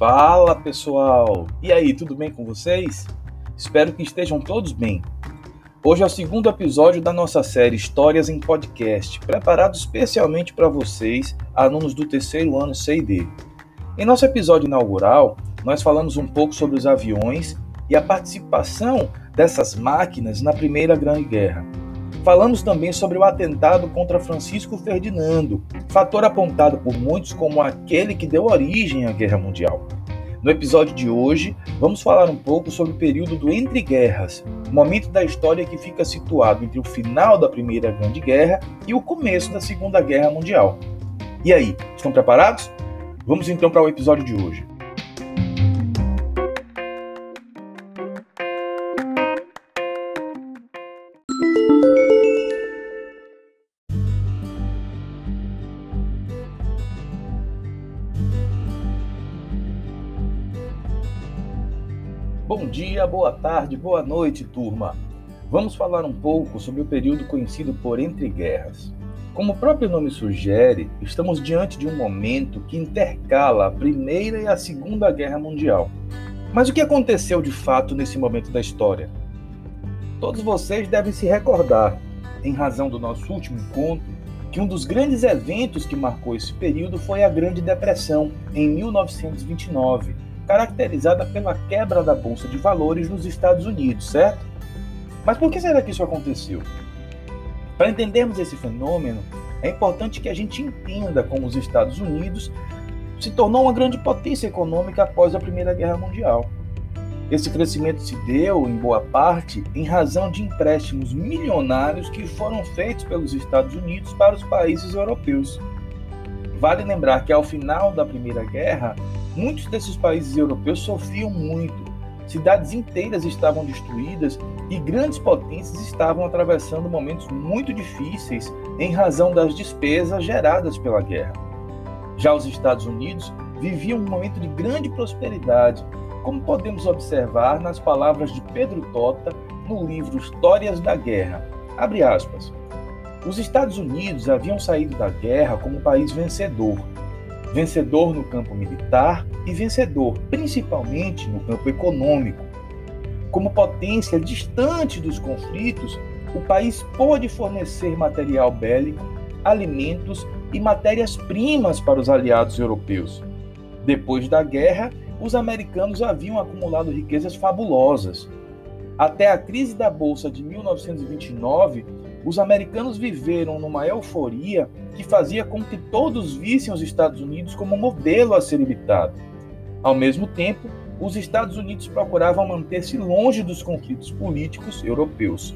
Fala pessoal! E aí, tudo bem com vocês? Espero que estejam todos bem. Hoje é o segundo episódio da nossa série Histórias em Podcast, preparado especialmente para vocês, alunos do terceiro ano CID. Em nosso episódio inaugural, nós falamos um pouco sobre os aviões e a participação dessas máquinas na Primeira Grande Guerra. Falamos também sobre o atentado contra Francisco Ferdinando, fator apontado por muitos como aquele que deu origem à Guerra Mundial. No episódio de hoje, vamos falar um pouco sobre o período do Entre Guerras, momento da história que fica situado entre o final da Primeira Grande Guerra e o começo da Segunda Guerra Mundial. E aí, estão preparados? Vamos então para o episódio de hoje. Bom dia, boa tarde, boa noite, turma. Vamos falar um pouco sobre o período conhecido por Entre Guerras. Como o próprio nome sugere, estamos diante de um momento que intercala a Primeira e a Segunda Guerra Mundial. Mas o que aconteceu de fato nesse momento da história? Todos vocês devem se recordar, em razão do nosso último encontro, que um dos grandes eventos que marcou esse período foi a Grande Depressão, em 1929 caracterizada pela quebra da bolsa de valores nos Estados Unidos, certo? Mas por que será que isso aconteceu? Para entendermos esse fenômeno, é importante que a gente entenda como os Estados Unidos se tornou uma grande potência econômica após a Primeira Guerra Mundial. Esse crescimento se deu, em boa parte, em razão de empréstimos milionários que foram feitos pelos Estados Unidos para os países europeus. Vale lembrar que ao final da Primeira Guerra, Muitos desses países europeus sofriam muito. Cidades inteiras estavam destruídas e grandes potências estavam atravessando momentos muito difíceis em razão das despesas geradas pela guerra. Já os Estados Unidos viviam um momento de grande prosperidade, como podemos observar nas palavras de Pedro Tota no livro Histórias da Guerra. Abre aspas. Os Estados Unidos haviam saído da guerra como um país vencedor, vencedor no campo militar e vencedor principalmente no campo econômico. Como potência distante dos conflitos, o país pôde fornecer material bélico, alimentos e matérias-primas para os aliados europeus. Depois da guerra, os americanos haviam acumulado riquezas fabulosas. Até a crise da Bolsa de 1929, os americanos viveram numa euforia que fazia com que todos vissem os Estados Unidos como modelo a ser imitado. Ao mesmo tempo, os Estados Unidos procuravam manter-se longe dos conflitos políticos europeus.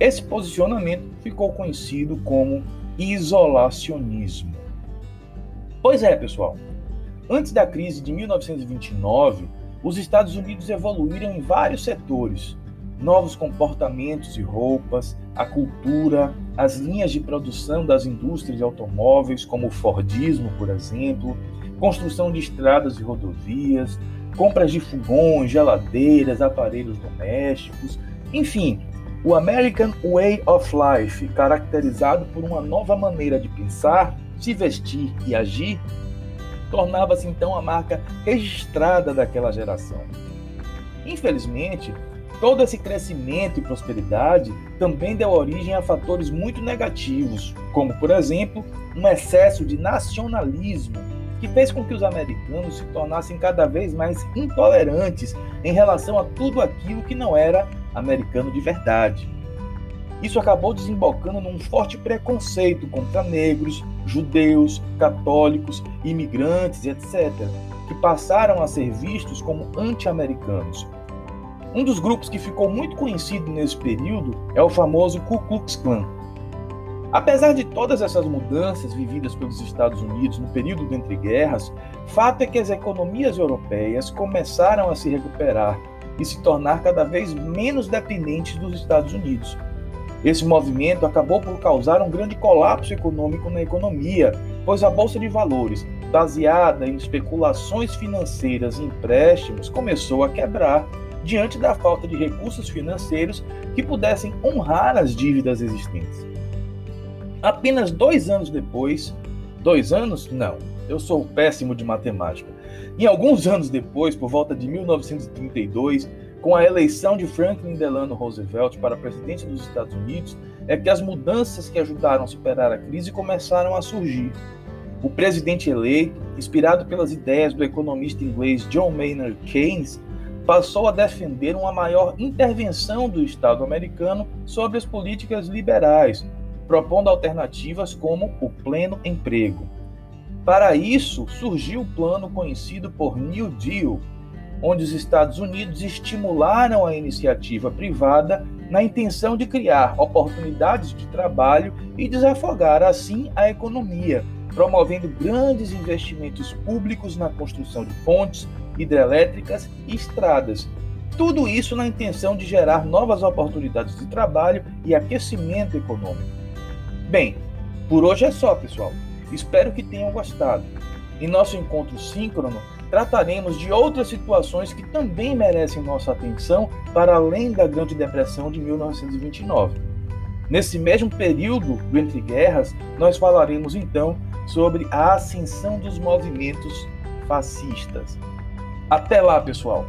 Esse posicionamento ficou conhecido como isolacionismo. Pois é, pessoal. Antes da crise de 1929, os Estados Unidos evoluíram em vários setores, novos comportamentos e roupas, a cultura, as linhas de produção das indústrias de automóveis, como o Fordismo, por exemplo, construção de estradas e rodovias, compras de fogões, geladeiras, aparelhos domésticos, enfim, o American Way of Life, caracterizado por uma nova maneira de pensar, se vestir e agir, tornava-se então a marca registrada daquela geração. Infelizmente, Todo esse crescimento e prosperidade também deu origem a fatores muito negativos, como, por exemplo, um excesso de nacionalismo, que fez com que os americanos se tornassem cada vez mais intolerantes em relação a tudo aquilo que não era americano de verdade. Isso acabou desembocando num forte preconceito contra negros, judeus, católicos, imigrantes, etc., que passaram a ser vistos como anti-americanos um dos grupos que ficou muito conhecido nesse período é o famoso Ku Klux Klan. Apesar de todas essas mudanças vividas pelos Estados Unidos no período de entre guerras, fato é que as economias europeias começaram a se recuperar e se tornar cada vez menos dependentes dos Estados Unidos. Esse movimento acabou por causar um grande colapso econômico na economia, pois a bolsa de valores, baseada em especulações financeiras e empréstimos, começou a quebrar diante da falta de recursos financeiros que pudessem honrar as dívidas existentes. Apenas dois anos depois, dois anos? Não, eu sou péssimo de matemática. E alguns anos depois, por volta de 1932, com a eleição de Franklin Delano Roosevelt para presidente dos Estados Unidos, é que as mudanças que ajudaram a superar a crise começaram a surgir. O presidente eleito, inspirado pelas ideias do economista inglês John Maynard Keynes, passou a defender uma maior intervenção do Estado americano sobre as políticas liberais, propondo alternativas como o pleno emprego. Para isso, surgiu o plano conhecido por New Deal, onde os Estados Unidos estimularam a iniciativa privada na intenção de criar oportunidades de trabalho e desafogar assim a economia, promovendo grandes investimentos públicos na construção de pontes, hidrelétricas e estradas. Tudo isso na intenção de gerar novas oportunidades de trabalho e aquecimento econômico. Bem, por hoje é só, pessoal. Espero que tenham gostado. Em nosso encontro síncrono, trataremos de outras situações que também merecem nossa atenção para além da Grande Depressão de 1929. Nesse mesmo período do Entre Guerras, nós falaremos então sobre a ascensão dos movimentos fascistas. Até lá, pessoal!